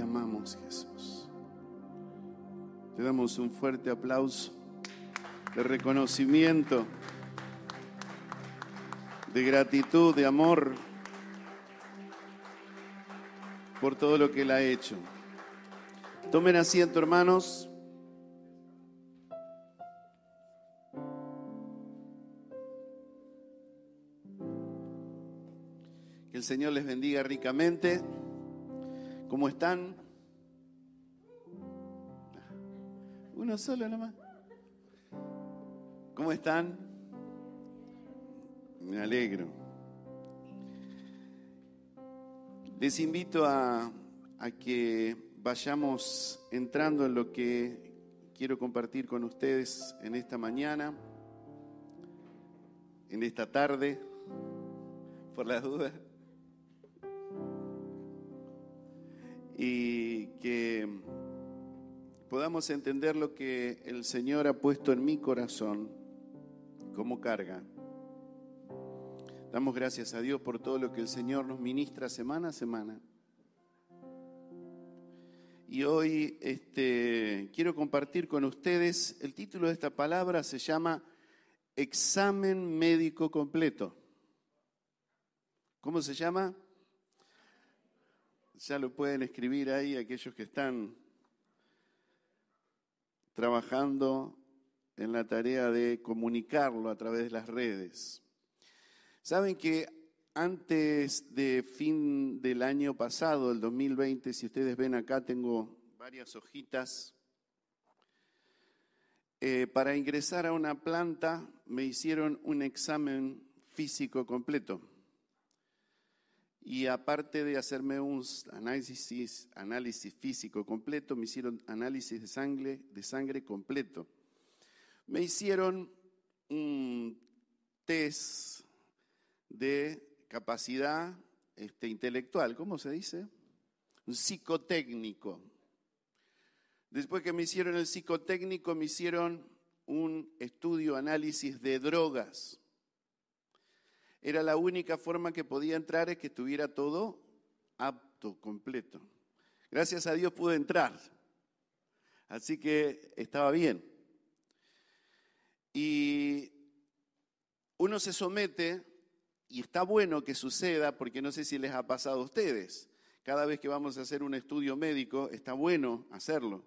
amamos, Jesús. Te damos un fuerte aplauso de reconocimiento, de gratitud, de amor por todo lo que Él ha hecho. Tomen asiento, hermanos. Que el Señor les bendiga ricamente. ¿Cómo están? Uno solo nomás. ¿Cómo están? Me alegro. Les invito a, a, que vayamos entrando en lo que quiero compartir con ustedes en esta mañana, en esta tarde, por las dudas. Y que podamos entender lo que el Señor ha puesto en mi corazón como carga. Damos gracias a Dios por todo lo que el Señor nos ministra semana a semana. Y hoy este, quiero compartir con ustedes, el título de esta palabra se llama Examen Médico Completo. ¿Cómo se llama? Ya lo pueden escribir ahí aquellos que están trabajando en la tarea de comunicarlo a través de las redes. Saben que antes de fin del año pasado, el 2020, si ustedes ven acá, tengo varias hojitas. Eh, para ingresar a una planta me hicieron un examen físico completo. Y aparte de hacerme un análisis, físico completo, me hicieron análisis de sangre, de sangre completo. Me hicieron un test de capacidad este, intelectual, ¿cómo se dice? Un psicotécnico. Después que me hicieron el psicotécnico, me hicieron un estudio, análisis de drogas era la única forma que podía entrar es que estuviera todo apto, completo. Gracias a Dios pude entrar. Así que estaba bien. Y uno se somete, y está bueno que suceda, porque no sé si les ha pasado a ustedes. Cada vez que vamos a hacer un estudio médico, está bueno hacerlo,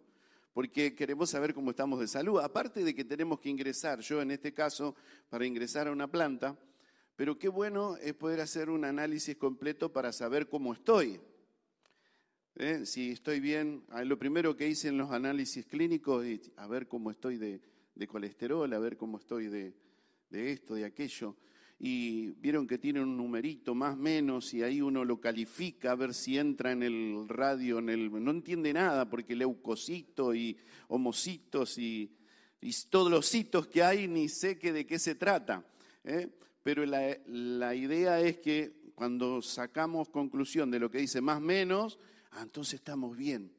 porque queremos saber cómo estamos de salud. Aparte de que tenemos que ingresar, yo en este caso, para ingresar a una planta, pero qué bueno es poder hacer un análisis completo para saber cómo estoy. ¿Eh? Si estoy bien, ah, lo primero que hice en los análisis clínicos es a ver cómo estoy de, colesterol, a ver cómo estoy de, esto, de aquello. Y vieron que tiene un numerito más menos y ahí uno lo califica a ver si entra en el radio, en el, no entiende nada porque leucocito y homocitos y, todos los hitos que hay ni sé que de qué se trata. ¿eh? Pero la, idea es que cuando sacamos conclusión de lo que dice más menos, ah, entonces estamos bien.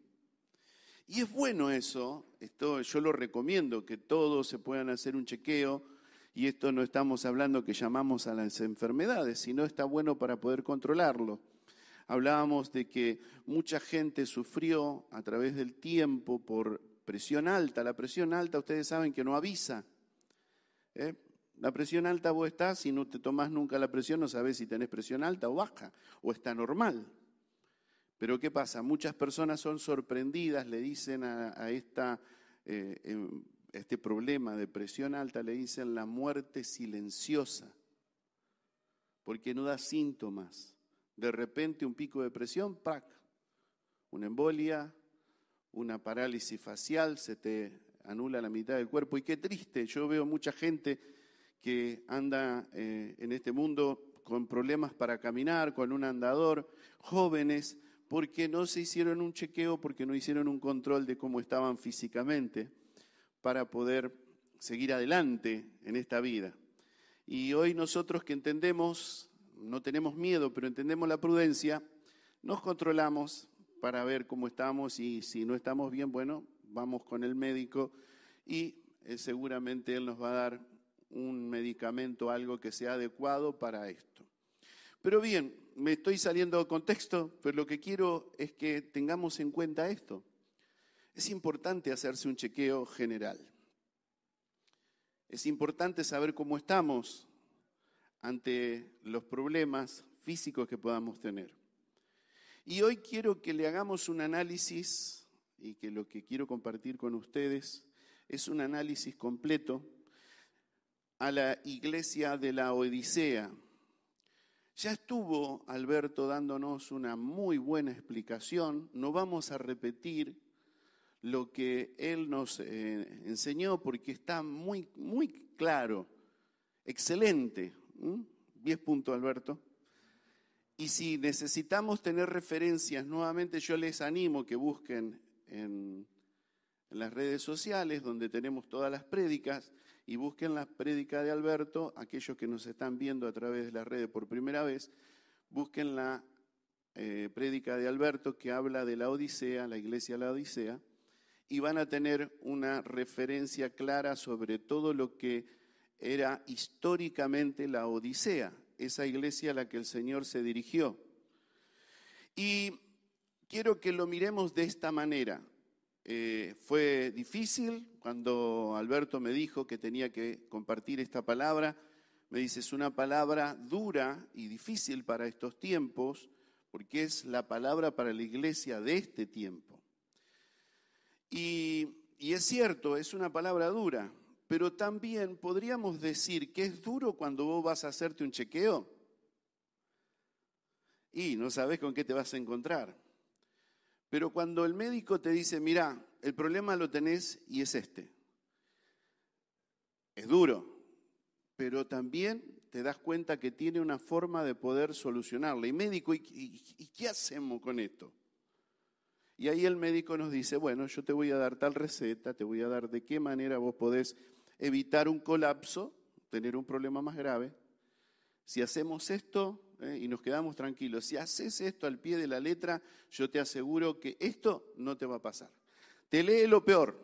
Y es bueno eso, esto yo lo recomiendo, que todos se puedan hacer un chequeo, y esto no estamos hablando que llamamos a las enfermedades, sino está bueno para poder controlarlo. Hablábamos de que mucha gente sufrió a través del tiempo por presión alta. La presión alta, ustedes saben que no avisa. ¿eh? La presión alta vos estás, si no te tomás nunca la presión, no sabes si tenés presión alta o baja, o está normal. Pero ¿qué pasa? Muchas personas son sorprendidas, le dicen a, esta, eh, em, este problema de presión alta, le dicen la muerte silenciosa, porque no da síntomas. De repente un pico de presión, ¡pac! Una embolia, una parálisis facial, se te anula la mitad del cuerpo. Y qué triste, yo veo mucha gente que anda eh, en este mundo con problemas para caminar, con un andador, jóvenes, porque no se hicieron un chequeo, porque no hicieron un control de cómo estaban físicamente para poder seguir adelante en esta vida. Y hoy nosotros que entendemos, no tenemos miedo, pero entendemos la prudencia, nos controlamos para ver cómo estamos y si no estamos bien, bueno, vamos con el médico y eh, seguramente él nos va a dar un medicamento, algo que sea adecuado para esto. Pero bien, me estoy saliendo de contexto, pero lo que quiero es que tengamos en cuenta esto. Es importante hacerse un chequeo general. Es importante saber cómo estamos ante los problemas físicos que podamos tener. Y hoy quiero que le hagamos un análisis y que lo que quiero compartir con ustedes es un análisis completo a la iglesia de la Odisea. Ya estuvo Alberto dándonos una muy buena explicación, no vamos a repetir lo que él nos eh, enseñó porque está muy, muy claro, excelente. 10 puntos, Alberto. Y si necesitamos tener referencias, nuevamente yo les animo que busquen en, en las redes sociales donde tenemos todas las prédicas y busquen la prédica de Alberto, aquellos que nos están viendo a través de las redes por primera vez, busquen la eh, prédica de Alberto que habla de la Odisea, la iglesia de la Odisea, y van a tener una referencia clara sobre todo lo que era históricamente la Odisea, esa iglesia a la que el Señor se dirigió. Y quiero que lo miremos de esta manera. Eh, fue difícil cuando Alberto me dijo que tenía que compartir esta palabra. Me dice, es una palabra dura y difícil para estos tiempos, porque es la palabra para la iglesia de este tiempo. Y, y es cierto, es una palabra dura, pero también podríamos decir que es duro cuando vos vas a hacerte un chequeo y no sabes con qué te vas a encontrar. Pero cuando el médico te dice, mira, el problema lo tenés y es este, es duro, pero también te das cuenta que tiene una forma de poder solucionarlo. Y médico, ¿y, y qué hacemos con esto? Y ahí el médico nos dice, bueno, yo te voy a dar tal receta, te voy a dar de qué manera vos podés evitar un colapso, tener un problema más grave. Si hacemos esto, ¿eh? y nos quedamos tranquilos. Si haces esto al pie de la letra, yo te aseguro que esto no te va a pasar. Te lee lo peor,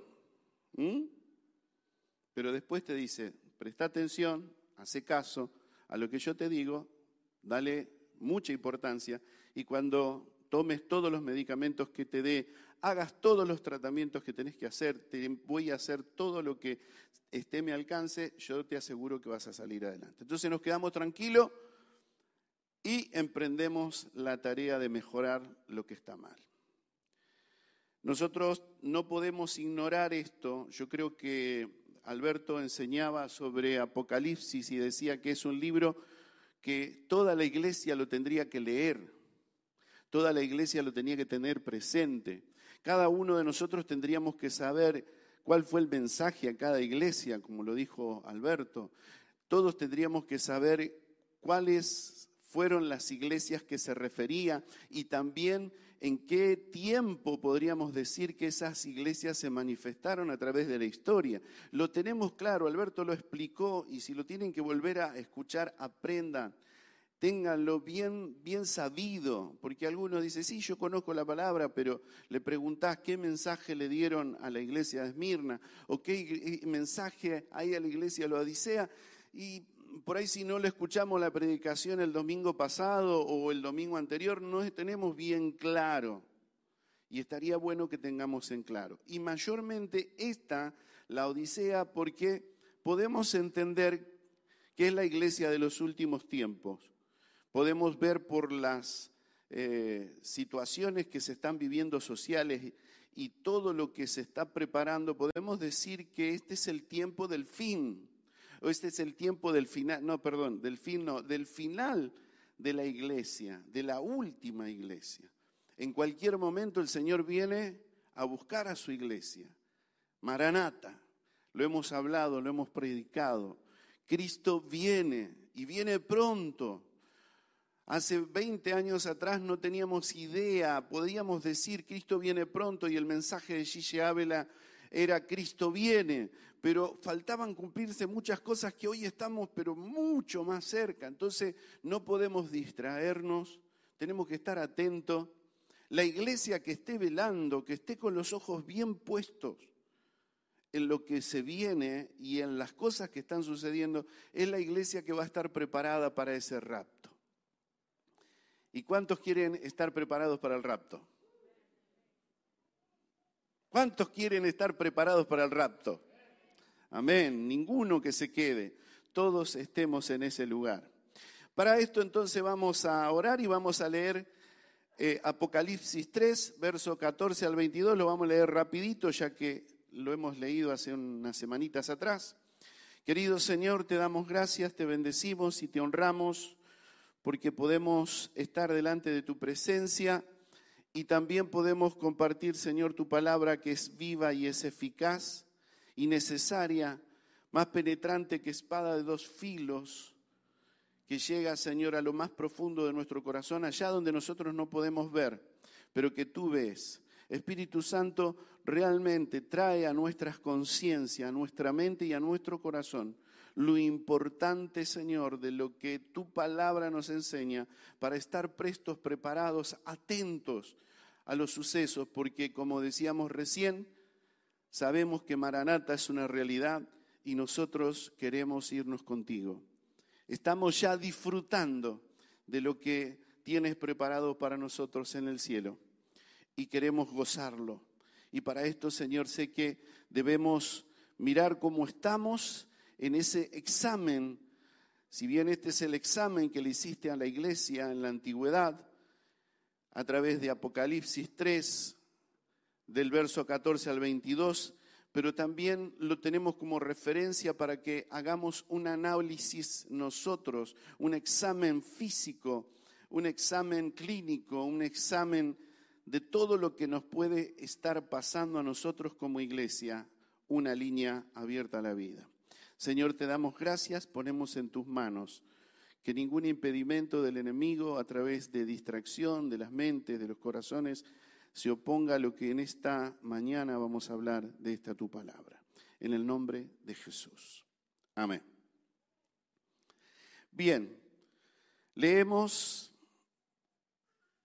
pero después te dice, presta atención, hace caso a lo que yo te digo, dale mucha importancia y cuando tomes todos los medicamentos que te dé, hagas todos los tratamientos que tenés que hacer, te voy a hacer todo lo que esté a mi alcance, yo te aseguro que vas a salir adelante. Entonces nos quedamos tranquilos y emprendemos la tarea de mejorar lo que está mal. Nosotros no podemos ignorar esto. Yo creo que Alberto enseñaba sobre Apocalipsis y decía que es un libro que toda la iglesia lo tendría que leer, toda la iglesia lo tenía que tener presente. Cada uno de nosotros tendríamos que saber cuál fue el mensaje a cada iglesia, como lo dijo Alberto. Todos tendríamos que saber cuáles fueron las iglesias que se refería y también en qué tiempo podríamos decir que esas iglesias se manifestaron a través de la historia. Lo tenemos claro, Alberto lo explicó y si lo tienen que volver a escuchar, aprendan. Ténganlo bien, bien sabido, porque algunos dicen, sí, yo conozco la palabra, pero le preguntás qué mensaje le dieron a la iglesia de Esmirna o qué mensaje hay a la iglesia de Odisea, y por ahí si no le escuchamos la predicación el domingo pasado o el domingo anterior, no tenemos bien claro. Y estaría bueno que tengamos en claro. Y mayormente esta, la Odisea, porque podemos entender que es la iglesia de los últimos tiempos. Podemos ver por las eh, situaciones que se están viviendo sociales y todo lo que se está preparando, podemos decir que este es el tiempo del fin este es el tiempo del final, no, perdón, del fin, no, del final de la iglesia, de la última iglesia. En cualquier momento el Señor viene a buscar a su iglesia. Maranata, lo hemos hablado, lo hemos predicado. Cristo viene y viene pronto. Hace 20 años atrás no teníamos idea, podíamos decir Cristo viene pronto y el mensaje de Gigi Ávila era Cristo viene, pero faltaban cumplirse muchas cosas que hoy estamos, pero mucho más cerca. Entonces no podemos distraernos, tenemos que estar atentos. La iglesia que esté velando, que esté con los ojos bien puestos en lo que se viene y en las cosas que están sucediendo, es la iglesia que va a estar preparada para ese rapto. ¿Y cuántos quieren estar preparados para el rapto? ¿Cuántos quieren estar preparados para el rapto? Amén. Ninguno que se quede. Todos estemos en ese lugar. Para esto entonces vamos a orar y vamos a leer eh, Apocalipsis 3, verso 14 al 22. Lo vamos a leer rapidito ya que lo hemos leído hace unas semanitas atrás. Querido Señor, te damos gracias, te bendecimos y te honramos porque podemos estar delante de tu presencia y también podemos compartir, Señor, tu palabra que es viva y es eficaz y necesaria, más penetrante que espada de dos filos, que llega, Señor, a lo más profundo de nuestro corazón, allá donde nosotros no podemos ver, pero que tú ves. Espíritu Santo realmente trae a nuestras conciencias, a nuestra mente y a nuestro corazón lo importante, Señor, de lo que tu palabra nos enseña para estar prestos, preparados, atentos a los sucesos, porque como decíamos recién, sabemos que Maranata es una realidad y nosotros queremos irnos contigo. Estamos ya disfrutando de lo que tienes preparado para nosotros en el cielo y queremos gozarlo. Y para esto, Señor, sé que debemos mirar cómo estamos en ese examen, si bien este es el examen que le hiciste a la iglesia en la antigüedad, a través de Apocalipsis 3, del verso 14 al 22, pero también lo tenemos como referencia para que hagamos un análisis nosotros, un examen físico, un examen clínico, un examen de todo lo que nos puede estar pasando a nosotros como iglesia, una línea abierta a la vida. Señor, te damos gracias, ponemos en tus manos que ningún impedimento del enemigo a través de distracción de las mentes, de los corazones, se oponga a lo que en esta mañana vamos a hablar de esta tu palabra. En el nombre de Jesús. Amén. Bien, leemos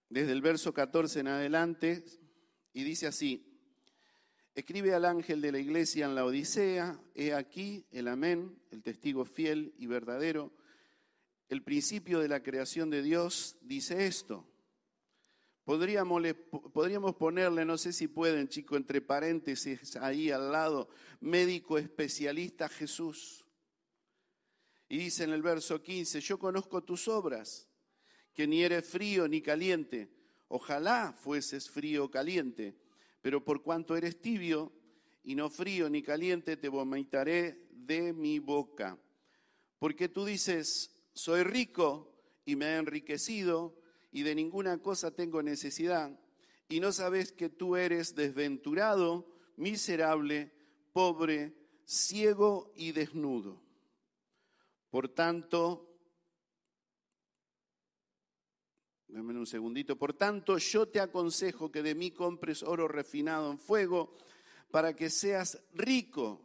desde el verso 14 en adelante y dice así, Escribe al ángel de la iglesia en la Odisea, he aquí el amén, el testigo fiel y verdadero. El principio de la creación de Dios dice esto. Podríamos, ponerle, no sé si pueden, chico, entre paréntesis ahí al lado, médico especialista Jesús. Y dice en el verso 15, yo conozco tus obras, que ni eres frío ni caliente. Ojalá fueses frío o caliente pero por cuanto eres tibio y no frío ni caliente, te vomitaré de mi boca. Porque tú dices, soy rico y me he enriquecido y de ninguna cosa tengo necesidad, y no sabes que tú eres desventurado, miserable, pobre, ciego y desnudo. Por tanto, Dame un segundito. Por tanto, yo te aconsejo que de mí compres oro refinado en fuego para que seas rico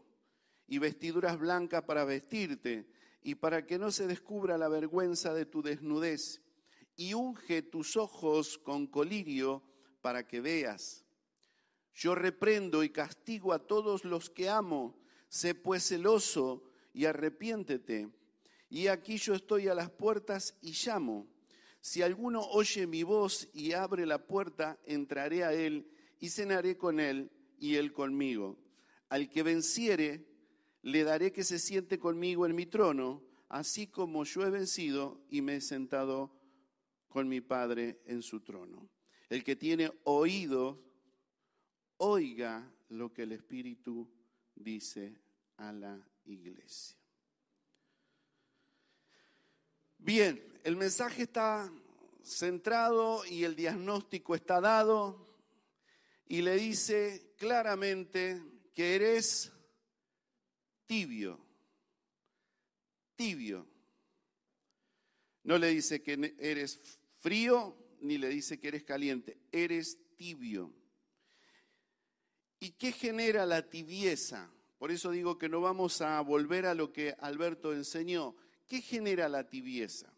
y vestiduras blancas para vestirte y para que no se descubra la vergüenza de tu desnudez y unge tus ojos con colirio para que veas. Yo reprendo y castigo a todos los que amo. Sé pues celoso y arrepiéntete. Y aquí yo estoy a las puertas y llamo. Si alguno oye mi voz y abre la puerta, entraré a él y cenaré con él y él conmigo. Al que venciere, le daré que se siente conmigo en mi trono, así como yo he vencido y me he sentado con mi Padre en su trono. El que tiene oído, oiga lo que el Espíritu dice a la iglesia. Bien, el mensaje está centrado y el diagnóstico está dado y le dice claramente que eres tibio, tibio. No le dice que eres frío ni le dice que eres caliente, eres tibio. ¿Y qué genera la tibieza? Por eso digo que no vamos a volver a lo que Alberto enseñó. ¿Qué genera la tibieza?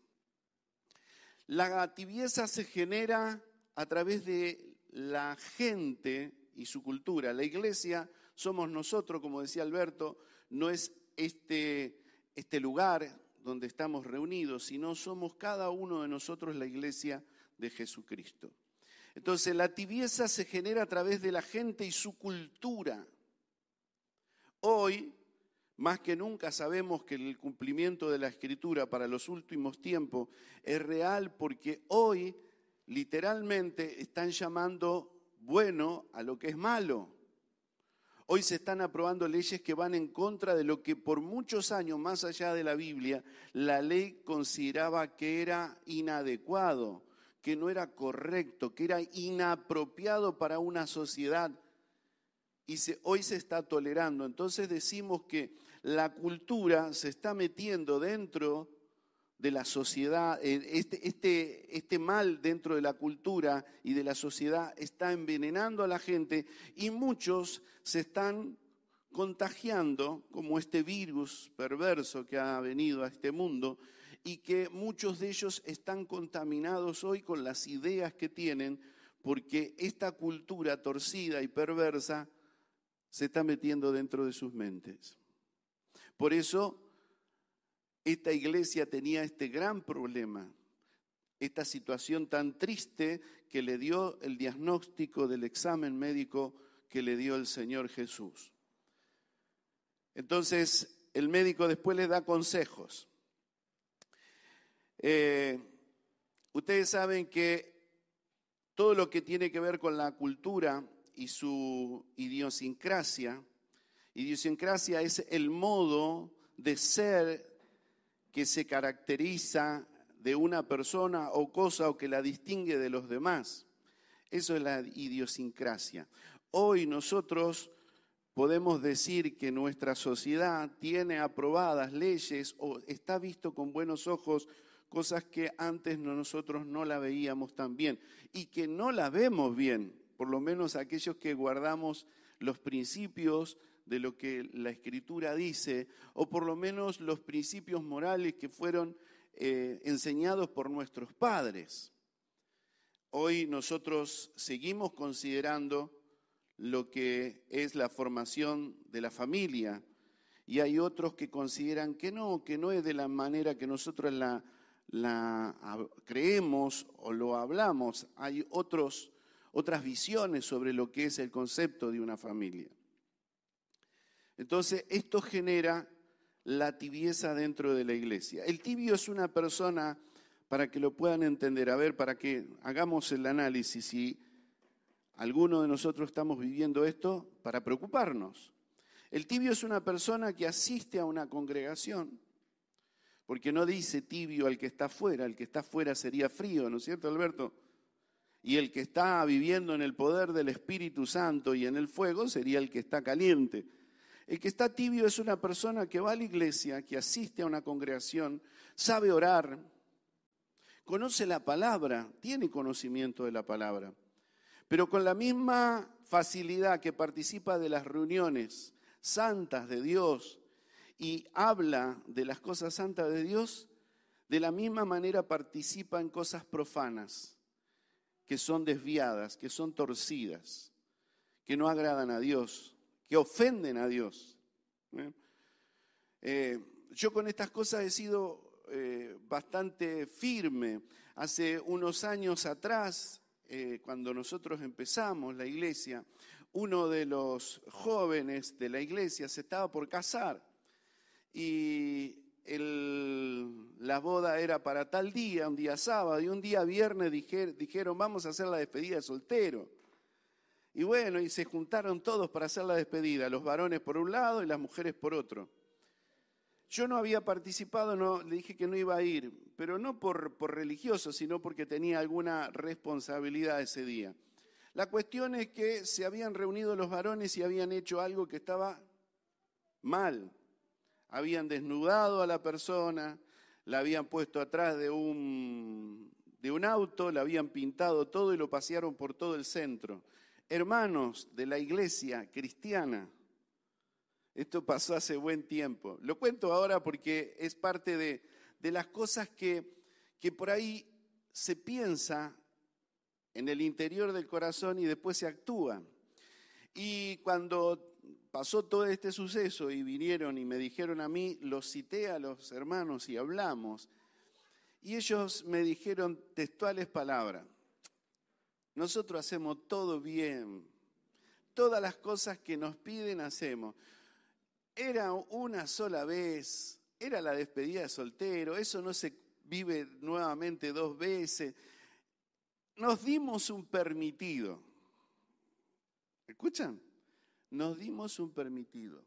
La tibieza se genera a través de la gente y su cultura. La iglesia somos nosotros, como decía Alberto, no es este, este lugar donde estamos reunidos, sino somos cada uno de nosotros la iglesia de Jesucristo. Entonces la tibieza se genera a través de la gente y su cultura. Hoy, más que nunca, sabemos que el cumplimiento de la escritura para los últimos tiempos es real porque hoy literalmente están llamando bueno a lo que es malo. Hoy se están aprobando leyes que van en contra de lo que por muchos años, más allá de la Biblia, la ley consideraba que era inadecuado, que no era correcto, que era inapropiado para una sociedad. Y hoy se está tolerando. Entonces decimos que la cultura se está metiendo dentro de la sociedad, eh, este, este, este mal dentro de la cultura y de la sociedad está envenenando a la gente y muchos se están contagiando como este virus perverso que ha venido a este mundo y que muchos de ellos están contaminados hoy con las ideas que tienen porque esta cultura torcida y perversa se está metiendo dentro de sus mentes. Por eso esta iglesia tenía este gran problema, esta situación tan triste que le dio el diagnóstico del examen médico que le dio el Señor Jesús. Entonces, el médico después le da consejos. Eh, ustedes saben que todo lo que tiene que ver con la cultura y su idiosincrasia, idiosincrasia es el modo de ser que se caracteriza de una persona o cosa o que la distingue de los demás. Eso es la idiosincrasia. Hoy nosotros podemos decir que nuestra sociedad tiene aprobadas leyes o está visto con buenos ojos cosas que antes nosotros no la veíamos tan bien y que no la vemos bien, por lo menos aquellos que guardamos los principios de lo que la escritura dice, o por lo menos los principios morales que fueron eh, enseñados por nuestros padres. Hoy nosotros seguimos considerando lo que es la formación de la familia y hay otros que consideran que no, que no es de la manera que nosotros la, la creemos o lo hablamos. Hay otros, otras visiones sobre lo que es el concepto de una familia. Entonces, esto genera la tibieza dentro de la iglesia. El tibio es una persona, para que lo puedan entender, a ver, para que hagamos el análisis si alguno de nosotros estamos viviendo esto, para preocuparnos. El tibio es una persona que asiste a una congregación, porque no dice tibio al que está afuera, el que está afuera sería frío, ¿no es cierto, Alberto? Y el que está viviendo en el poder del Espíritu Santo y en el fuego sería el que está caliente. El que está tibio es una persona que va a la iglesia, que asiste a una congregación, sabe orar, conoce la palabra, tiene conocimiento de la palabra, pero con la misma facilidad que participa de las reuniones santas de Dios y habla de las cosas santas de Dios, de la misma manera participa en cosas profanas, que son desviadas, que son torcidas, que no agradan a Dios que ofenden a Dios. ¿eh? Eh, yo con estas cosas he sido eh, bastante firme. Hace unos años atrás, cuando nosotros empezamos la iglesia, uno de los jóvenes de la iglesia se estaba por casar y la boda era para tal día, un día sábado, y un día viernes dijeron, vamos a hacer la despedida de soltero. Y bueno, y se juntaron todos para hacer la despedida, los varones por un lado y las mujeres por otro. Yo no había participado, no, le dije que no iba a ir, pero no por, religioso, sino porque tenía alguna responsabilidad ese día. La cuestión es que se habían reunido los varones y habían hecho algo que estaba mal. Habían desnudado a la persona, la habían puesto atrás de un, de un auto, la habían pintado todo y lo pasearon por todo el centro hermanos de la iglesia cristiana. Esto pasó hace buen tiempo. Lo cuento ahora porque es parte de, las cosas que, que por ahí se piensa en el interior del corazón y después se actúa. Y cuando pasó todo este suceso y vinieron y me dijeron a mí, los cité a los hermanos y hablamos. Y ellos me dijeron textuales palabras. Nosotros hacemos todo bien. Todas las cosas que nos piden hacemos. Era una sola vez, era la despedida de soltero, eso no se vive nuevamente dos veces. Nos dimos un permitido. ¿Escuchan? Nos dimos un permitido.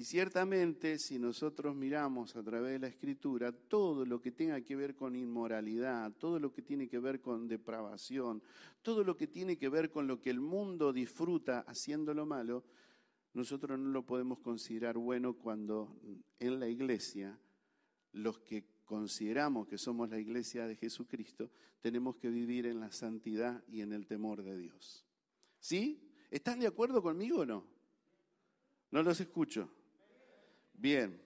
Y ciertamente si nosotros miramos a través de la escritura todo lo que tenga que ver con inmoralidad, todo lo que tiene que ver con depravación, todo lo que tiene que ver con lo que el mundo disfruta haciendo lo malo, nosotros no lo podemos considerar bueno cuando en la iglesia los que consideramos que somos la iglesia de Jesucristo tenemos que vivir en la santidad y en el temor de Dios. ¿Sí? ¿Están de acuerdo conmigo o no? No los escucho. Bien.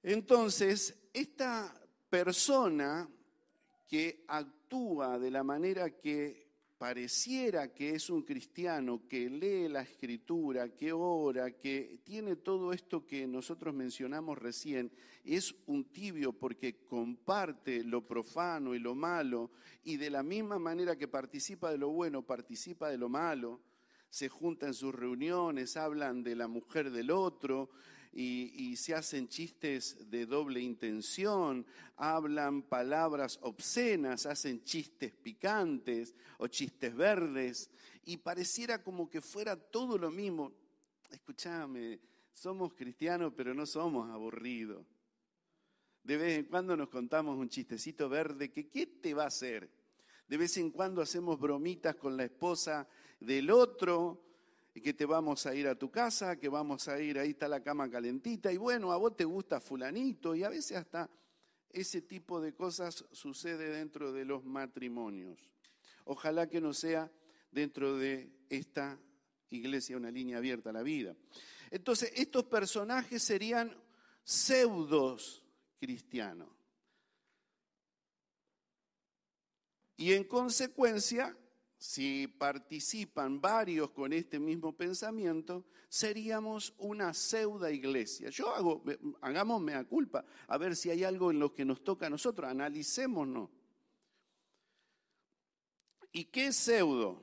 Entonces, esta persona que actúa de la manera que pareciera que es un cristiano, que lee la escritura, que ora, que tiene todo esto que nosotros mencionamos recién, es un tibio porque comparte lo profano y lo malo, y de la misma manera que participa de lo bueno, participa de lo malo, se juntan en sus reuniones, hablan de la mujer del otro y, se hacen chistes de doble intención, hablan palabras obscenas, hacen chistes picantes o chistes verdes y pareciera como que fuera todo lo mismo. Escúchame, somos cristianos pero no somos aburridos. De vez en cuando nos contamos un chistecito verde que ¿qué te va a hacer? De vez en cuando hacemos bromitas con la esposa del otro, que te vamos a ir a tu casa, que vamos a ir, ahí está la cama calentita, y bueno, a vos te gusta fulanito, y a veces hasta ese tipo de cosas sucede dentro de los matrimonios. Ojalá que no sea dentro de esta iglesia una línea abierta a la vida. Entonces, estos personajes serían pseudos cristianos. Y en consecuencia, si participan varios con este mismo pensamiento, seríamos una pseudo iglesia. Yo hago, hagamos mea culpa, a ver si hay algo en lo que nos toca a nosotros, analicémonos. ¿Y qué es pseudo?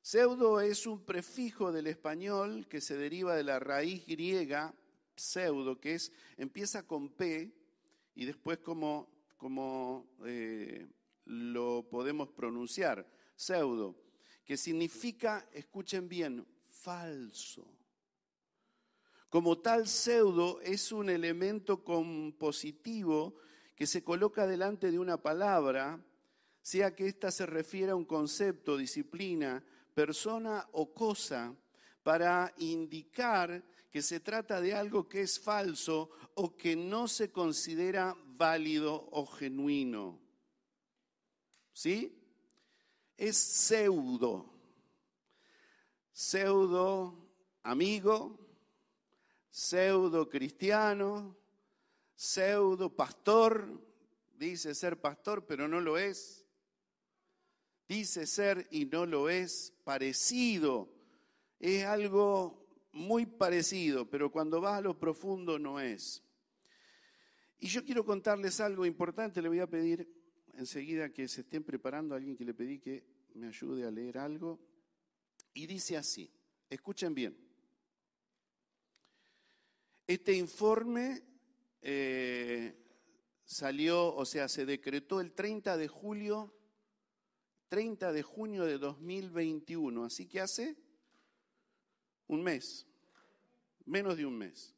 Pseudo es un prefijo del español que se deriva de la raíz griega pseudo, que es, empieza con P y después como, como eh, lo podemos pronunciar, pseudo, que significa, escuchen bien, falso. Como tal, pseudo es un elemento compositivo que se coloca delante de una palabra, sea que ésta se refiera a un concepto, disciplina, persona o cosa, para indicar que se trata de algo que es falso o que no se considera válido o genuino. ¿Sí? Es pseudo. Pseudo amigo, pseudo cristiano, pseudo pastor. Dice ser pastor, pero no lo es. Dice ser y no lo es. Parecido. Es algo muy parecido, pero cuando va a lo profundo no es. Y yo quiero contarles algo importante, le voy a pedir enseguida que se estén preparando alguien que le pedí que me ayude a leer algo. Y dice así, escuchen bien. Este informe eh, salió, o sea, se decretó el 30 de julio, 30 de junio de 2021, así que hace un mes, menos de un mes,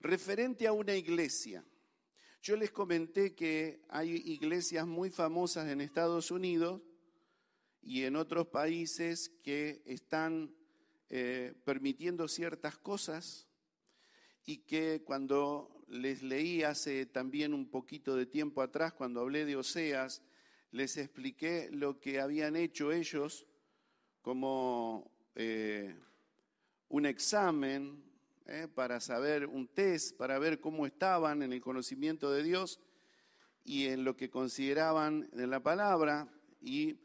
referente a una iglesia. Yo les comenté que hay iglesias muy famosas en Estados Unidos y en otros países que están eh, permitiendo ciertas cosas y que cuando les leí hace también un poquito de tiempo atrás, cuando hablé de Oseas, les expliqué lo que habían hecho ellos como eh, un examen ¿eh? para saber un test, para ver cómo estaban en el conocimiento de Dios y en lo que consideraban de la palabra. Y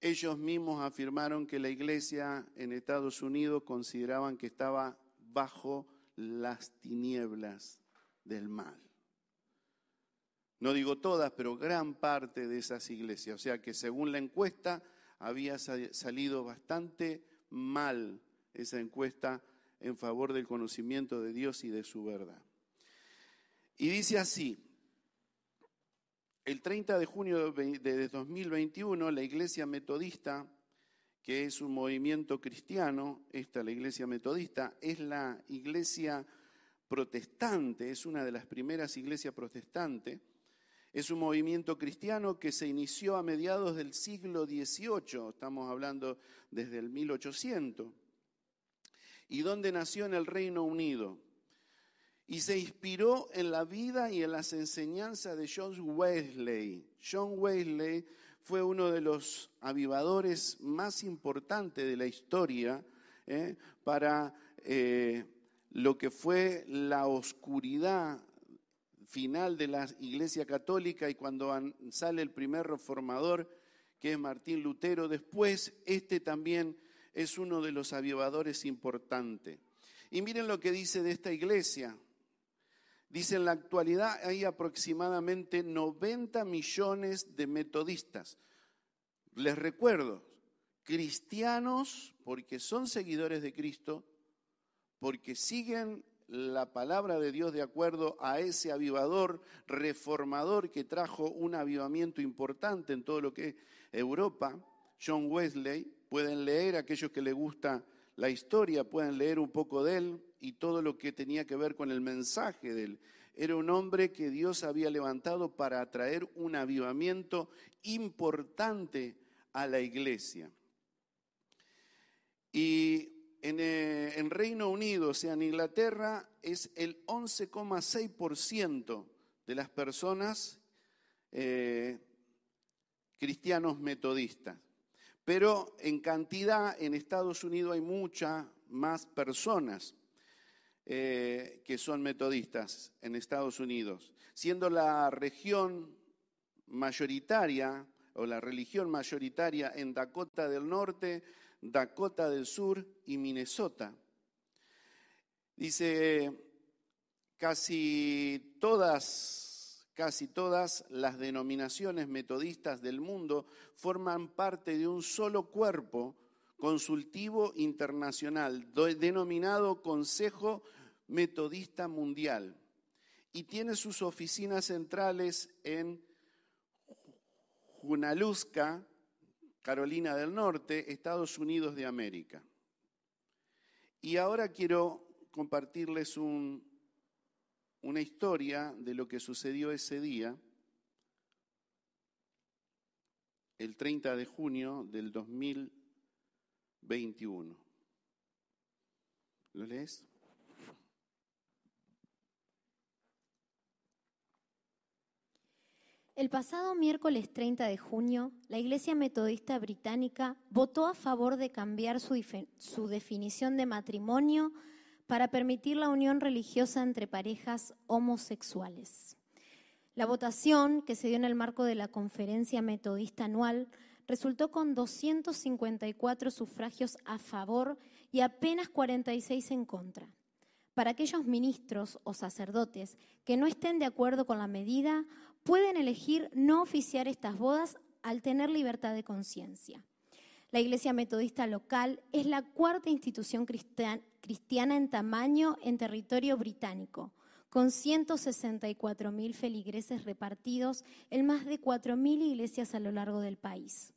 ellos mismos afirmaron que la iglesia en Estados Unidos consideraban que estaba bajo las tinieblas del mal. No digo todas, pero gran parte de esas iglesias. O sea que según la encuesta había salido bastante mal esa encuesta en favor del conocimiento de Dios y de su verdad. Y dice así, el 30 de junio de 2021 la iglesia metodista, que es un movimiento cristiano, esta la iglesia metodista, es la iglesia protestante, es una de las primeras iglesias protestantes, es un movimiento cristiano que se inició a mediados del siglo XVIII, estamos hablando desde el 1800, y donde nació en el Reino Unido. Y se inspiró en la vida y en las enseñanzas de John Wesley. John Wesley fue uno de los avivadores más importantes de la historia ¿eh? para eh, lo que fue la oscuridad final de la Iglesia Católica y cuando sale el primer reformador, que es Martín Lutero, después este también es uno de los avivadores importantes. Y miren lo que dice de esta iglesia. Dice, en la actualidad hay aproximadamente 90 millones de metodistas. Les recuerdo, cristianos porque son seguidores de Cristo, porque siguen la palabra de Dios de acuerdo a ese avivador reformador que trajo un avivamiento importante en todo lo que es Europa, John Wesley. Pueden leer, aquellos que les gusta la historia, pueden leer un poco de él y todo lo que tenía que ver con el mensaje de él. Era un hombre que Dios había levantado para atraer un avivamiento importante a la iglesia. Y eh, en, Reino Unido, o sea, en Inglaterra, es el 11,6% de las personas eh, cristianos metodistas. Pero en cantidad, en Estados Unidos hay muchas más personas eh, que son metodistas en Estados Unidos, siendo la región mayoritaria o la religión mayoritaria en Dakota del Norte, Dakota del Sur y Minnesota. Dice, casi todas, casi todas las denominaciones metodistas del mundo forman parte de un solo cuerpo consultivo internacional denominado Consejo Metodista Mundial y tiene sus oficinas centrales en Junaluska, Carolina del Norte, Estados Unidos de América. Y ahora quiero compartirles una historia de lo que sucedió ese día, el 30 de junio del 2021. ¿Lo lees? El pasado miércoles 30 de junio, la Iglesia Metodista Británica votó a favor de cambiar su, definición de matrimonio para permitir la unión religiosa entre parejas homosexuales. La votación, que se dio en el marco de la conferencia metodista anual, resultó con 254 sufragios a favor y apenas 46 en contra. Para aquellos ministros o sacerdotes que no estén de acuerdo con la medida, pueden elegir no oficiar estas bodas al tener libertad de conciencia. La Iglesia Metodista local es la cuarta institución cristiana en tamaño en territorio británico, con 164.000 feligreses repartidos en más de 4.000 iglesias a lo largo del país.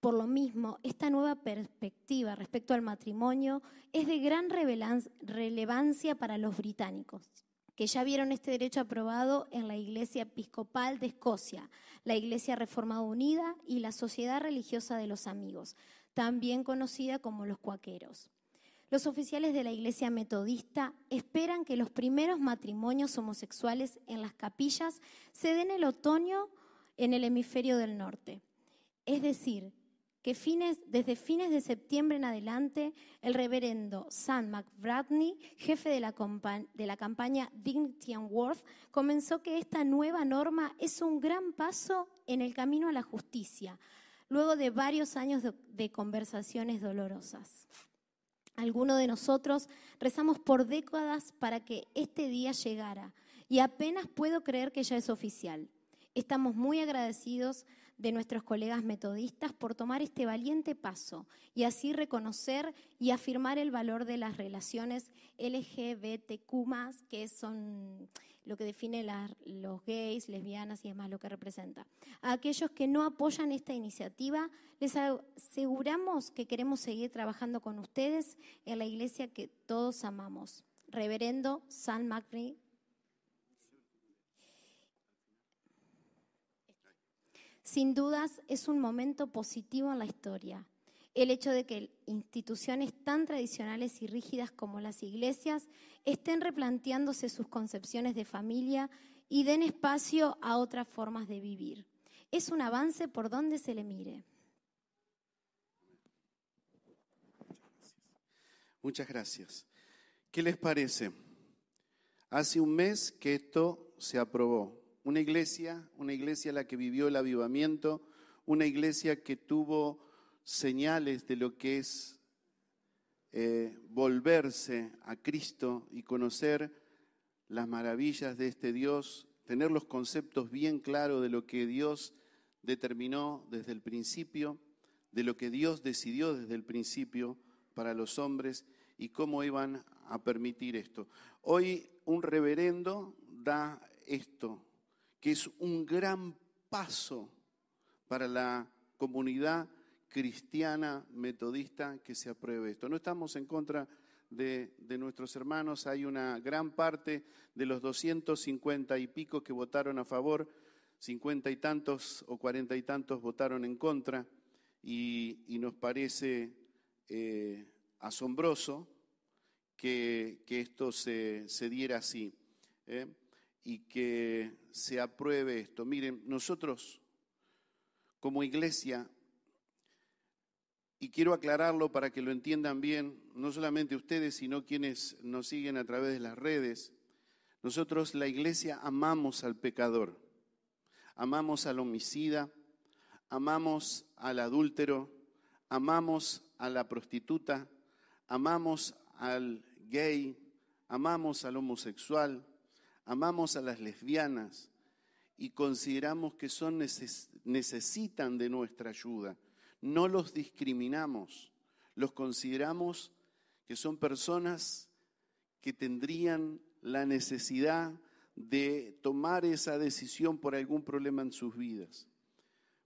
Por lo mismo, esta nueva perspectiva respecto al matrimonio es de gran relevancia para los británicos que ya vieron este derecho aprobado en la Iglesia Episcopal de Escocia, la Iglesia Reformada Unida y la Sociedad Religiosa de los Amigos, también conocida como los cuaqueros. Los oficiales de la Iglesia Metodista esperan que los primeros matrimonios homosexuales en las capillas se den el otoño en el hemisferio del norte, es decir, que fines, desde fines de septiembre en adelante, el reverendo Sam McBradney, jefe de la, campaña Dignity and Worth, comenzó que esta nueva norma es un gran paso en el camino a la justicia, luego de varios años de conversaciones dolorosas. Algunos de nosotros rezamos por décadas para que este día llegara y apenas puedo creer que ya es oficial. Estamos muy agradecidos de nuestros colegas metodistas por tomar este valiente paso y así reconocer y afirmar el valor de las relaciones LGBTQ, que son lo que define los gays, lesbianas y demás, lo que representa. A aquellos que no apoyan esta iniciativa, les aseguramos que queremos seguir trabajando con ustedes en la iglesia que todos amamos. Reverendo San McNee Sin dudas es un momento positivo en la historia. El hecho de que instituciones tan tradicionales y rígidas como las iglesias estén replanteándose sus concepciones de familia y den espacio a otras formas de vivir. Es un avance por donde se le mire. Muchas gracias. ¿Qué les parece? Hace un mes que esto se aprobó. Una iglesia, una iglesia la que vivió el avivamiento, una iglesia que tuvo señales de lo que es eh, volverse a Cristo y conocer las maravillas de este Dios, tener los conceptos bien claros de lo que Dios determinó desde el principio, de lo que Dios decidió desde el principio para los hombres y cómo iban a permitir esto. Hoy un reverendo da esto, que es un gran paso para la comunidad cristiana metodista que se apruebe esto. No estamos en contra de, nuestros hermanos, hay una gran parte de los 250 y pico que votaron a favor, 50 y tantos o 40 y tantos votaron en contra y, nos parece eh, asombroso que, esto se, diera así. ¿eh? y que se apruebe esto. Miren, nosotros como iglesia, y quiero aclararlo para que lo entiendan bien, no solamente ustedes, sino quienes nos siguen a través de las redes, nosotros la iglesia amamos al pecador, amamos al homicida, amamos al adúltero, amamos a la prostituta, amamos al gay, amamos al homosexual, amamos a las lesbianas y consideramos que son necesitan de nuestra ayuda. No los discriminamos, los consideramos que son personas que tendrían la necesidad de tomar esa decisión por algún problema en sus vidas.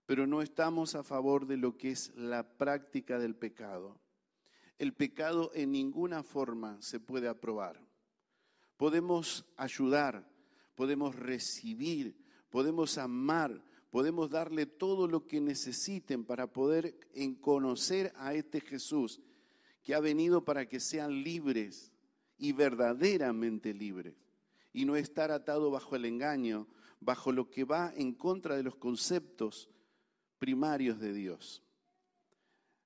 Pero no estamos a favor de lo que es la práctica del pecado. El pecado en ninguna forma se puede aprobar podemos ayudar, podemos recibir, podemos amar, podemos darle todo lo que necesiten para poder conocer a este Jesús que ha venido para que sean libres y verdaderamente libres y no estar atado bajo el engaño, bajo lo que va en contra de los conceptos primarios de Dios.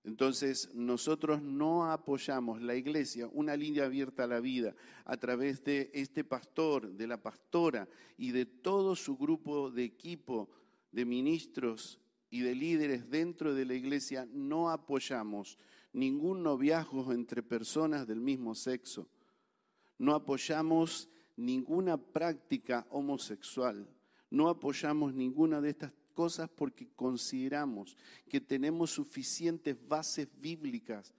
Entonces, nosotros no apoyamos la iglesia, una línea abierta a la vida, a través de este pastor, de la pastora y de todo su grupo de equipo de ministros y de líderes dentro de la iglesia, no apoyamos ningún noviazgo entre personas del mismo sexo. No apoyamos ninguna práctica homosexual. No apoyamos ninguna de estas cosas porque consideramos que tenemos suficientes bases bíblicas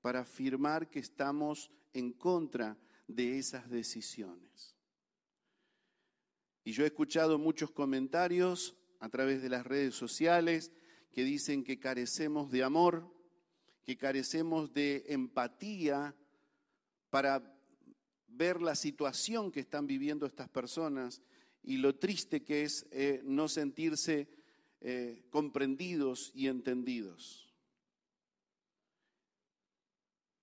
para afirmar que estamos en contra de esas decisiones. Y yo he escuchado muchos comentarios a través de las redes sociales que dicen que carecemos de amor, que carecemos de empatía para ver la situación que están viviendo estas personas y lo triste que es eh, no sentirse eh, comprendidos y entendidos.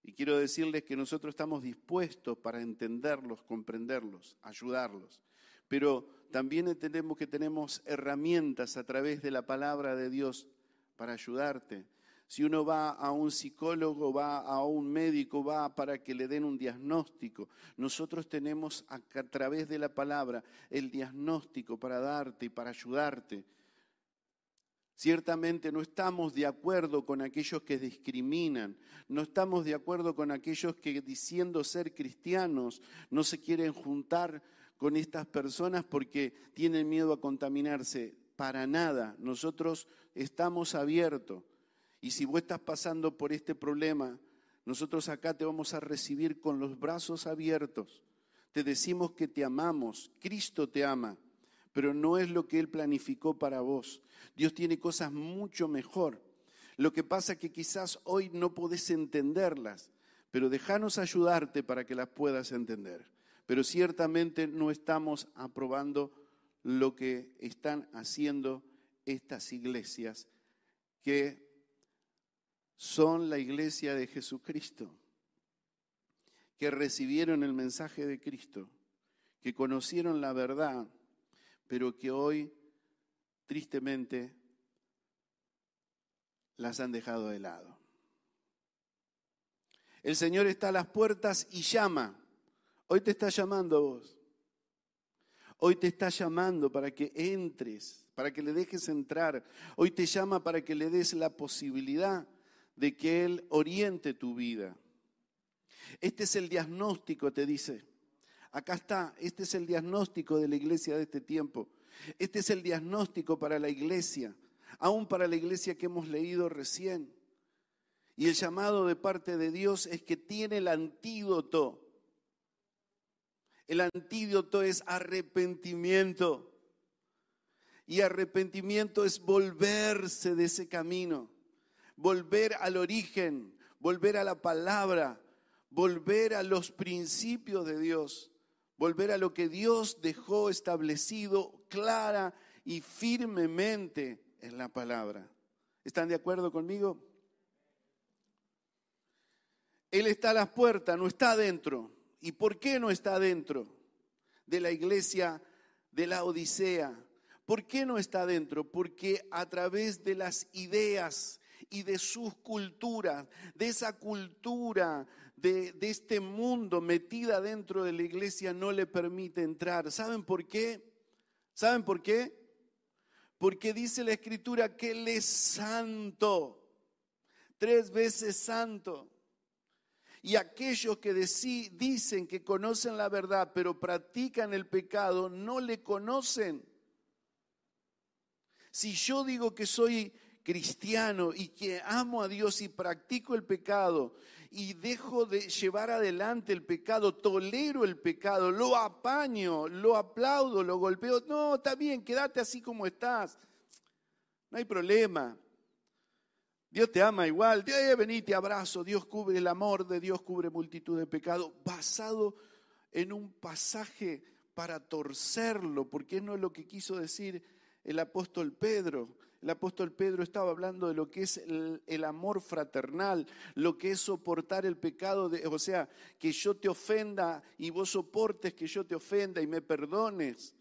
Y quiero decirles que nosotros estamos dispuestos para entenderlos, comprenderlos, ayudarlos. Pero también entendemos que tenemos herramientas a través de la palabra de Dios para ayudarte, si uno va a un psicólogo, va a un médico, va para que le den un diagnóstico. Nosotros tenemos a, través de la palabra el diagnóstico para darte y para ayudarte. Ciertamente no estamos de acuerdo con aquellos que discriminan, no estamos de acuerdo con aquellos que diciendo ser cristianos no se quieren juntar con estas personas porque tienen miedo a contaminarse. Para nada, nosotros estamos abiertos. Y si vos estás pasando por este problema, nosotros acá te vamos a recibir con los brazos abiertos. Te decimos que te amamos, Cristo te ama, pero no es lo que Él planificó para vos. Dios tiene cosas mucho mejor. Lo que pasa es que quizás hoy no podés entenderlas, pero déjanos ayudarte para que las puedas entender. Pero ciertamente no estamos aprobando lo que están haciendo estas iglesias que son la iglesia de Jesucristo, que recibieron el mensaje de Cristo, que conocieron la verdad, pero que hoy tristemente las han dejado de lado. El Señor está a las puertas y llama. Hoy te está llamando a vos. Hoy te está llamando para que entres, para que le dejes entrar. Hoy te llama para que le des la posibilidad de que Él oriente tu vida. Este es el diagnóstico, te dice. Acá está, este es el diagnóstico de la iglesia de este tiempo. Este es el diagnóstico para la iglesia, aún para la iglesia que hemos leído recién. Y el llamado de parte de Dios es que tiene el antídoto. El antídoto es arrepentimiento. Y arrepentimiento es volverse de ese camino, volver al origen, volver a la palabra, volver a los principios de Dios, volver a lo que Dios dejó establecido clara y firmemente en la palabra. ¿Están de acuerdo conmigo? Él está a las puertas, no está adentro. ¿Y por qué no está adentro de la iglesia de la Odisea? ¿Por qué no está adentro? Porque a través de las ideas y de sus culturas, de esa cultura de, de, este mundo metida dentro de la iglesia, no le permite entrar. ¿Saben por qué? ¿Saben por qué? Porque dice la escritura que Él es santo, tres veces santo. Y aquellos que dicen que conocen la verdad, pero practican el pecado, no le conocen. Si yo digo que soy cristiano y que amo a Dios y practico el pecado y dejo de llevar adelante el pecado, tolero el pecado, lo apaño, lo aplaudo, lo golpeo, no, está bien, quédate así como estás. No hay problema. Dios te ama igual. Dios, vení, te abrazo. Dios cubre el amor de Dios, cubre multitud de pecados. Basado en un pasaje para torcerlo, porque no es lo que quiso decir el apóstol Pedro. El apóstol Pedro estaba hablando de lo que es el, amor fraternal, lo que es soportar el pecado, de, o sea, que yo te ofenda y vos soportes que yo te ofenda y me perdones.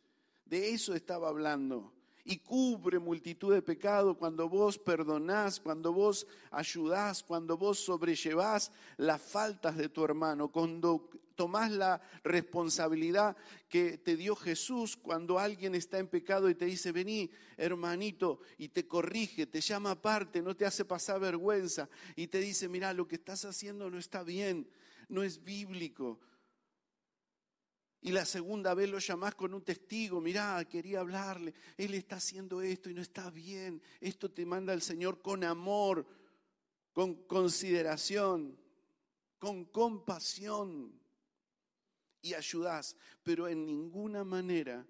De eso estaba hablando y cubre multitud de pecados cuando vos perdonás, cuando vos ayudás, cuando vos sobrellevás las faltas de tu hermano, cuando tomás la responsabilidad que te dio Jesús cuando alguien está en pecado y te dice, vení, hermanito, y te corrige, te llama aparte, no te hace pasar vergüenza y te dice, mira, lo que estás haciendo no está bien, no es bíblico y la segunda vez lo llamás con un testigo, mirá, quería hablarle, él está haciendo esto y no está bien, esto te manda el Señor con amor, con consideración, con compasión y ayudás, pero en ninguna manera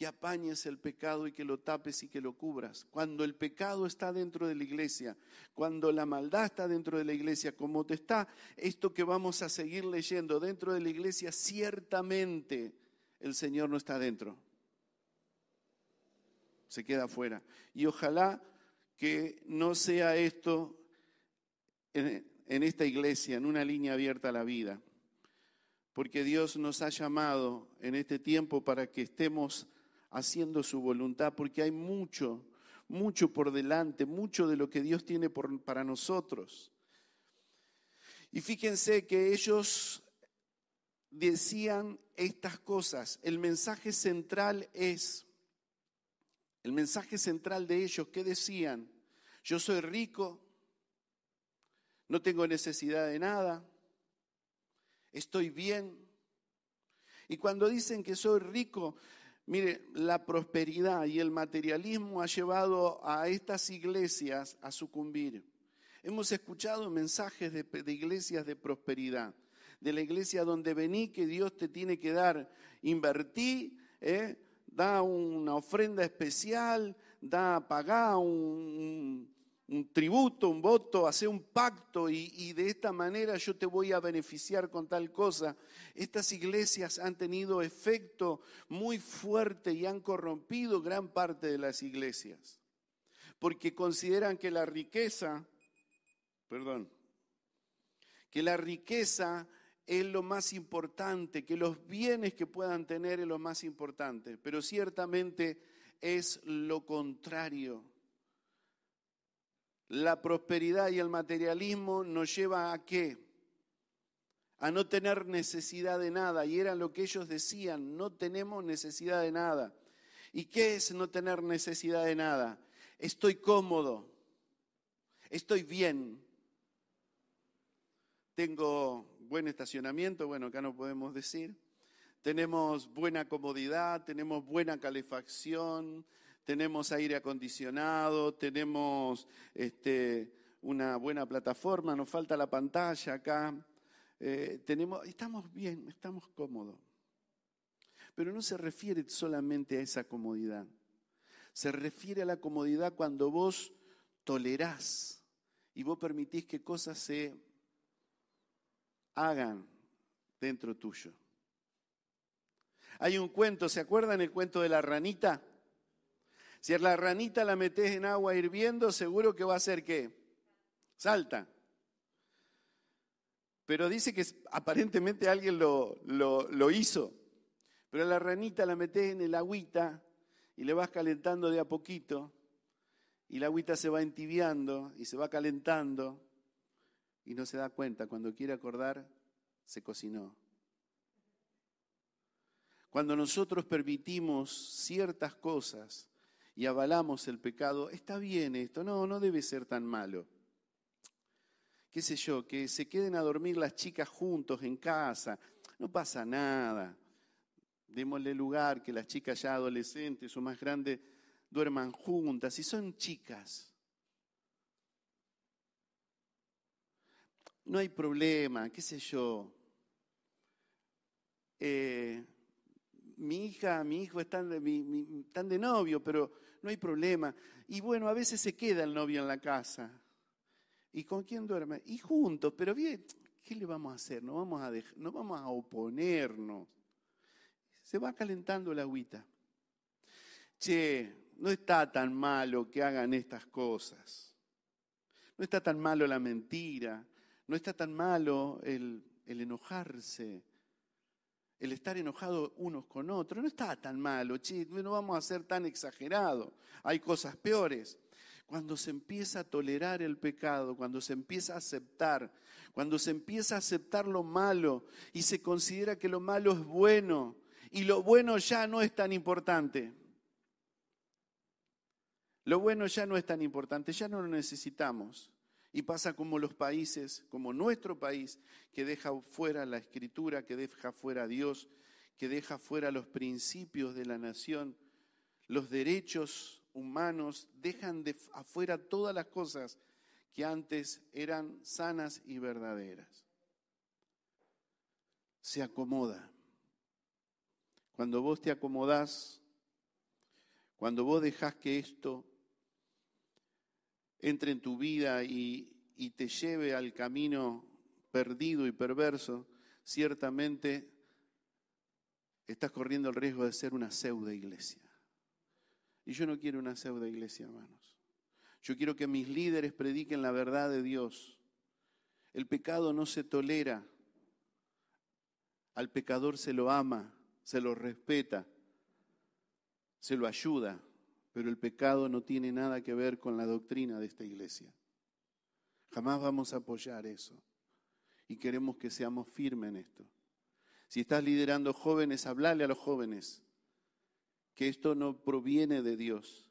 que apañes el pecado y que lo tapes y que lo cubras. Cuando el pecado está dentro de la iglesia, cuando la maldad está dentro de la iglesia, como te está esto que vamos a seguir leyendo dentro de la iglesia, ciertamente el Señor no está dentro. Se queda afuera. Y ojalá que no sea esto en, en esta iglesia, en una línea abierta a la vida. Porque Dios nos ha llamado en este tiempo para que estemos haciendo su voluntad, porque hay mucho, mucho por delante, mucho de lo que Dios tiene para nosotros. Y fíjense que ellos decían estas cosas. El mensaje central es, el mensaje central de ellos, ¿qué decían? Yo soy rico, no tengo necesidad de nada, estoy bien, Y cuando dicen que soy rico, mire, la prosperidad y el materialismo ha llevado a estas iglesias a sucumbir. Hemos escuchado mensajes de, iglesias de prosperidad, de la iglesia donde vení que Dios te tiene que dar, invertí, ¿eh? da una ofrenda especial, da, pagá un, tributo, un voto, hace un pacto y, y, de esta manera yo te voy a beneficiar con tal cosa. Estas iglesias han tenido efecto muy fuerte y han corrompido gran parte de las iglesias, porque consideran que la riqueza perdón, que la riqueza es lo más importante, que los bienes que puedan tener es lo más importante, pero ciertamente es lo contrario. La prosperidad y el materialismo nos lleva a qué? A no tener necesidad de nada. Y era lo que ellos decían, no tenemos necesidad de nada. ¿Y qué es no tener necesidad de nada? Estoy cómodo, estoy bien, tengo buen estacionamiento, bueno, acá no podemos decir. Tenemos buena comodidad, tenemos buena calefacción, tenemos aire acondicionado, tenemos este, una buena plataforma, nos falta la pantalla acá. Eh, tenemos, estamos bien, estamos cómodos. Pero no se refiere solamente a esa comodidad. Se refiere a la comodidad cuando vos tolerás y vos permitís que cosas se hagan dentro tuyo. Hay un cuento, ¿se acuerdan el cuento de la ranita? Si a la ranita la metes en agua hirviendo, seguro que va a hacer qué? Salta. Pero dice que aparentemente alguien lo, lo, hizo. Pero la ranita la metes en el agüita y le vas calentando de a poquito y la agüita se va entibiando y se va calentando y no se da cuenta. Cuando quiere acordar, se cocinó. Cuando nosotros permitimos ciertas cosas y avalamos el pecado, está bien esto, no, no debe ser tan malo. Qué sé yo, que se queden a dormir las chicas juntos en casa, no pasa nada. Démosle lugar que las chicas ya adolescentes o más grandes duerman juntas, y son chicas. no hay problema, qué sé yo. Eh, mi hija, mi hijo están de, de novio, pero no hay problema. Y bueno, a veces se queda el novio en la casa. ¿Y con quién duerme? Y juntos, pero bien, ¿qué le vamos a hacer? No vamos a, no vamos a oponernos. Se va calentando la agüita. Che, no está tan malo que hagan estas cosas. No está tan malo la mentira. No está tan malo el, enojarse, el estar enojado unos con otros. No está tan malo, no vamos a ser tan exagerados. Hay cosas peores. Cuando se empieza a tolerar el pecado, cuando se empieza a aceptar, cuando se empieza a aceptar lo malo y se considera que lo malo es bueno y lo bueno ya no es tan importante. Lo bueno ya no es tan importante, ya no lo necesitamos. Y pasa como los países, como nuestro país, que deja fuera la escritura, que deja fuera a Dios, que deja fuera los principios de la nación, los derechos humanos, dejan de afuera todas las cosas que antes eran sanas y verdaderas. Se acomoda. Cuando vos te acomodás, cuando vos dejás que esto entre en tu vida y, te lleve al camino perdido y perverso, ciertamente estás corriendo el riesgo de ser una pseudo iglesia. Y yo no quiero una pseudo iglesia, hermanos. Yo quiero que mis líderes prediquen la verdad de Dios. El pecado no se tolera. Al pecador se lo ama, se lo respeta, se lo ayuda pero el pecado no tiene nada que ver con la doctrina de esta iglesia. Jamás vamos a apoyar eso. Y queremos que seamos firmes en esto. Si estás liderando jóvenes, hablale a los jóvenes que esto no proviene de Dios.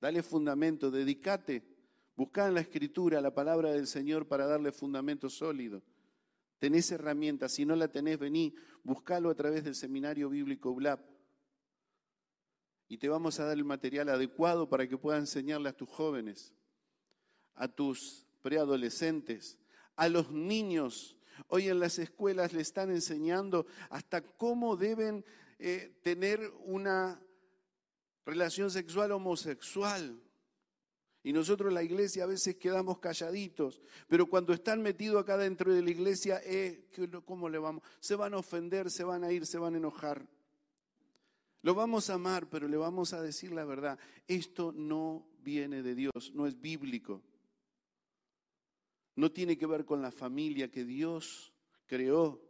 Dale fundamento, dedícate, busca en la escritura la palabra del Señor para darle fundamento sólido. Tenés herramientas, si no la tenés, vení, buscalo a través del seminario bíblico BLAP. Y te vamos a dar el material adecuado para que puedas enseñarle a tus jóvenes, a tus preadolescentes, a los niños. Hoy en las escuelas le están enseñando hasta cómo deben eh, tener una relación sexual homosexual. Y nosotros la iglesia a veces quedamos calladitos, pero cuando están metidos acá dentro de la iglesia, eh, ¿cómo le vamos? Se van a ofender, se van a ir, se van a enojar. Lo vamos a amar, pero le vamos a decir la verdad. Esto no viene de Dios, no es bíblico. No tiene que ver con la familia que Dios creó.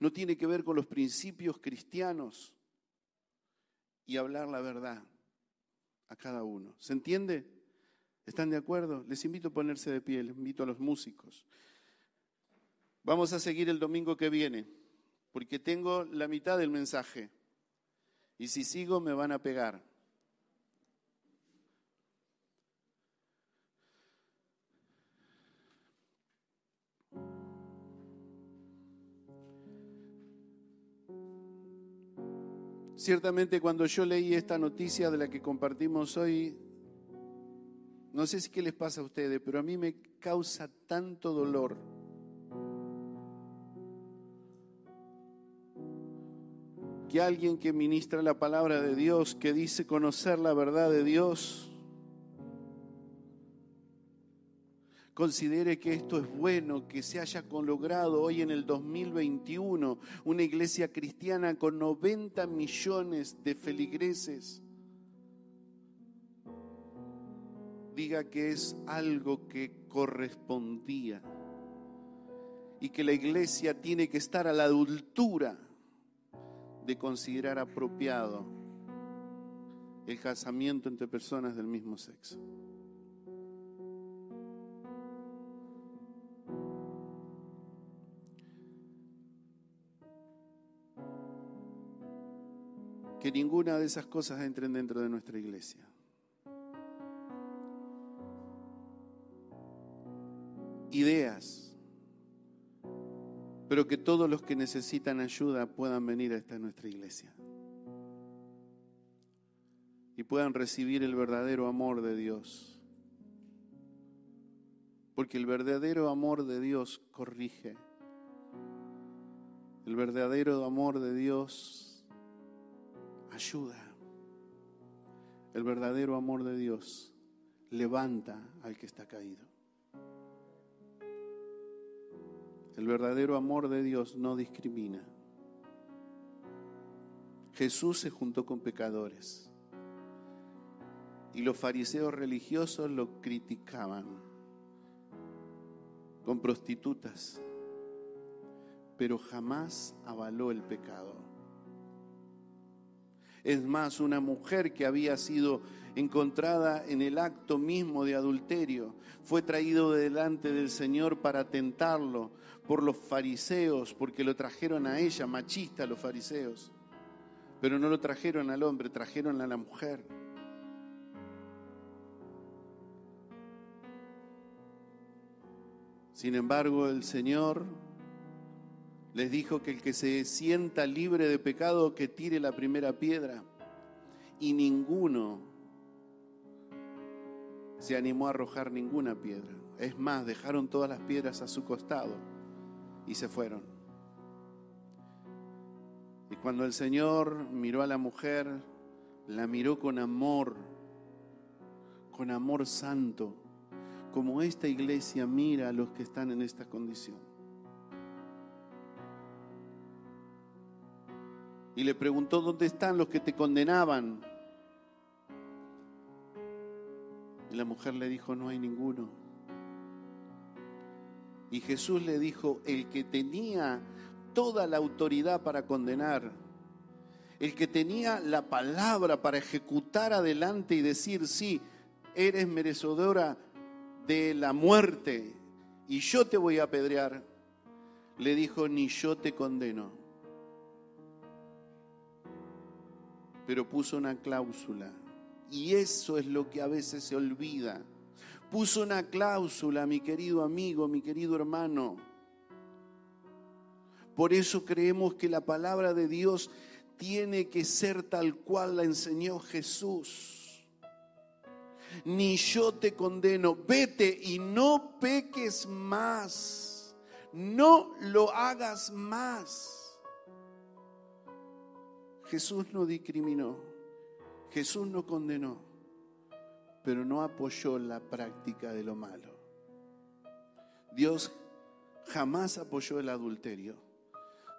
No tiene que ver con los principios cristianos. Y hablar la verdad a cada uno. ¿Se entiende? ¿Están de acuerdo? Les invito a ponerse de pie, les invito a los músicos. Vamos a seguir el domingo que viene, porque tengo la mitad del mensaje. Y si sigo me van a pegar. Ciertamente cuando yo leí esta noticia de la que compartimos hoy, no sé si qué les pasa a ustedes, pero a mí me causa tanto dolor. Que alguien que ministra la palabra de Dios, que dice conocer la verdad de Dios, considere que esto es bueno, que se haya logrado hoy en el 2021 una iglesia cristiana con 90 millones de feligreses, diga que es algo que correspondía y que la iglesia tiene que estar a la altura de considerar apropiado el casamiento entre personas del mismo sexo. que ninguna de esas cosas entren dentro de nuestra iglesia. Ideas, pero que todos los que necesitan ayuda puedan venir a esta nuestra iglesia y puedan recibir el verdadero amor de Dios. Porque el verdadero amor de Dios corrige. El verdadero amor de Dios ayuda. El verdadero amor de Dios levanta al que está caído. El verdadero amor de Dios no discrimina. Jesús se juntó con pecadores y los fariseos religiosos lo criticaban con prostitutas, pero jamás avaló el pecado. Es más, una mujer que había sido encontrada en el acto mismo de adulterio fue traído delante del Señor para tentarlo por los fariseos, porque lo trajeron a ella, machista los fariseos. Pero no lo trajeron al hombre, trajeron a la mujer. Sin embargo, el Señor les dijo que el que se sienta libre de pecado que tire la primera piedra. Y ninguno se animó a arrojar ninguna piedra. Es más, dejaron todas las piedras a su costado y se fueron. Y cuando el Señor miró a la mujer, la miró con amor, con amor santo, como esta iglesia mira a los que están en esta condición. Y le preguntó, ¿dónde están los que te condenaban? Y la mujer le dijo, no hay ninguno. Y Jesús le dijo, el que tenía toda la autoridad para condenar, el que tenía la palabra para ejecutar adelante y decir, sí, eres merecedora de la muerte y yo te voy a apedrear, le dijo, ni yo te condeno. Pero puso una cláusula. Y eso es lo que a veces se olvida. Puso una cláusula, mi querido amigo, mi querido hermano. Por eso creemos que la palabra de Dios tiene que ser tal cual la enseñó Jesús. Ni yo te condeno, vete y no peques más, no lo hagas más. Jesús no discriminó, Jesús no condenó, pero no apoyó la práctica de lo malo. Dios jamás apoyó el adulterio.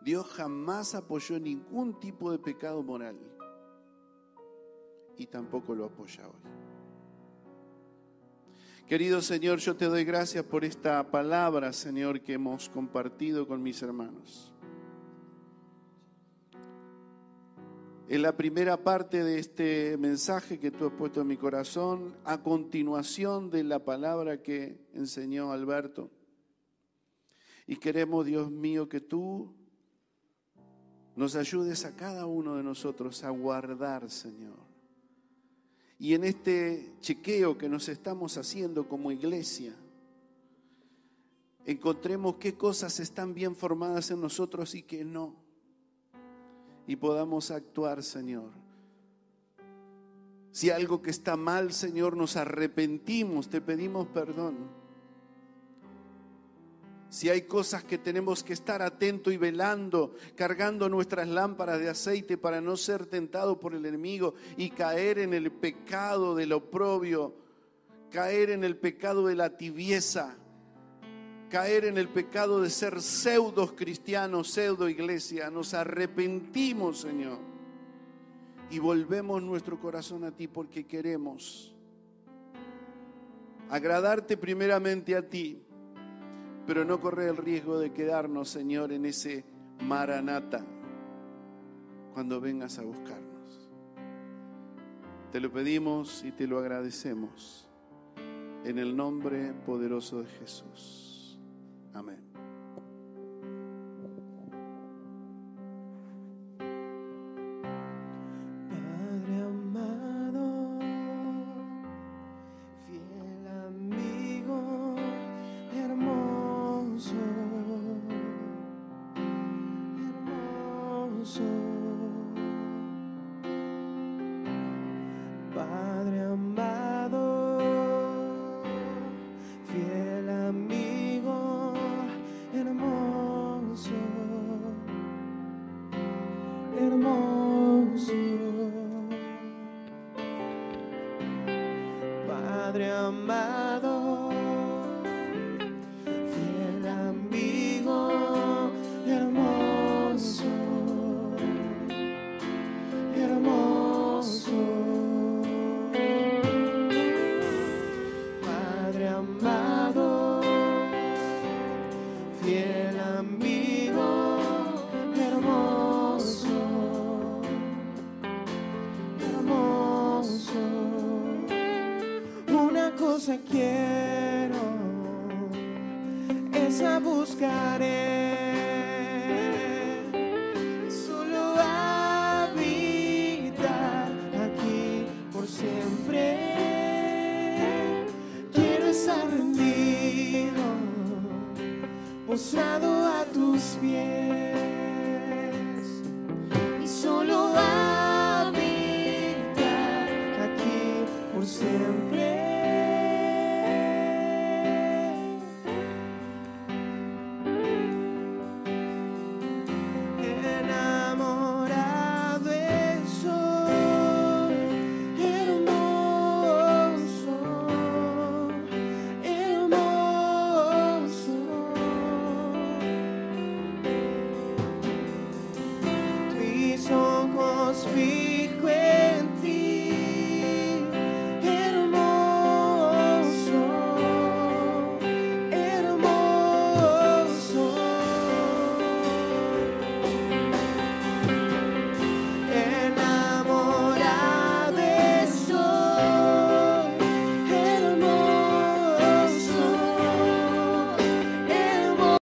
Dios jamás apoyó ningún tipo de pecado moral. Y tampoco lo apoya hoy. Querido Señor, yo te doy gracias por esta palabra, Señor, que hemos compartido con mis hermanos. En la primera parte de este mensaje que tú has puesto en mi corazón, a continuación de la palabra que enseñó Alberto, y queremos, Dios mío, que tú nos ayudes a cada uno de nosotros a guardar, Señor. Y en este chequeo que nos estamos haciendo como iglesia, encontremos qué cosas están bien formadas en nosotros y qué no. Y podamos actuar, Señor. Si algo que está mal, Señor, nos arrepentimos, te pedimos perdón si hay cosas que tenemos que estar atento y velando, cargando nuestras lámparas de aceite para no ser tentados por el enemigo y caer en el pecado del oprobio, caer en el pecado de la tibieza, caer en el pecado de ser pseudos cristianos, pseudo iglesia. Nos arrepentimos, Señor, y volvemos nuestro corazón a ti porque queremos agradarte primeramente a ti pero no correr el riesgo de quedarnos, Señor, en ese maranata cuando vengas a buscarnos. Te lo pedimos y te lo agradecemos en el nombre poderoso de Jesús. Amén.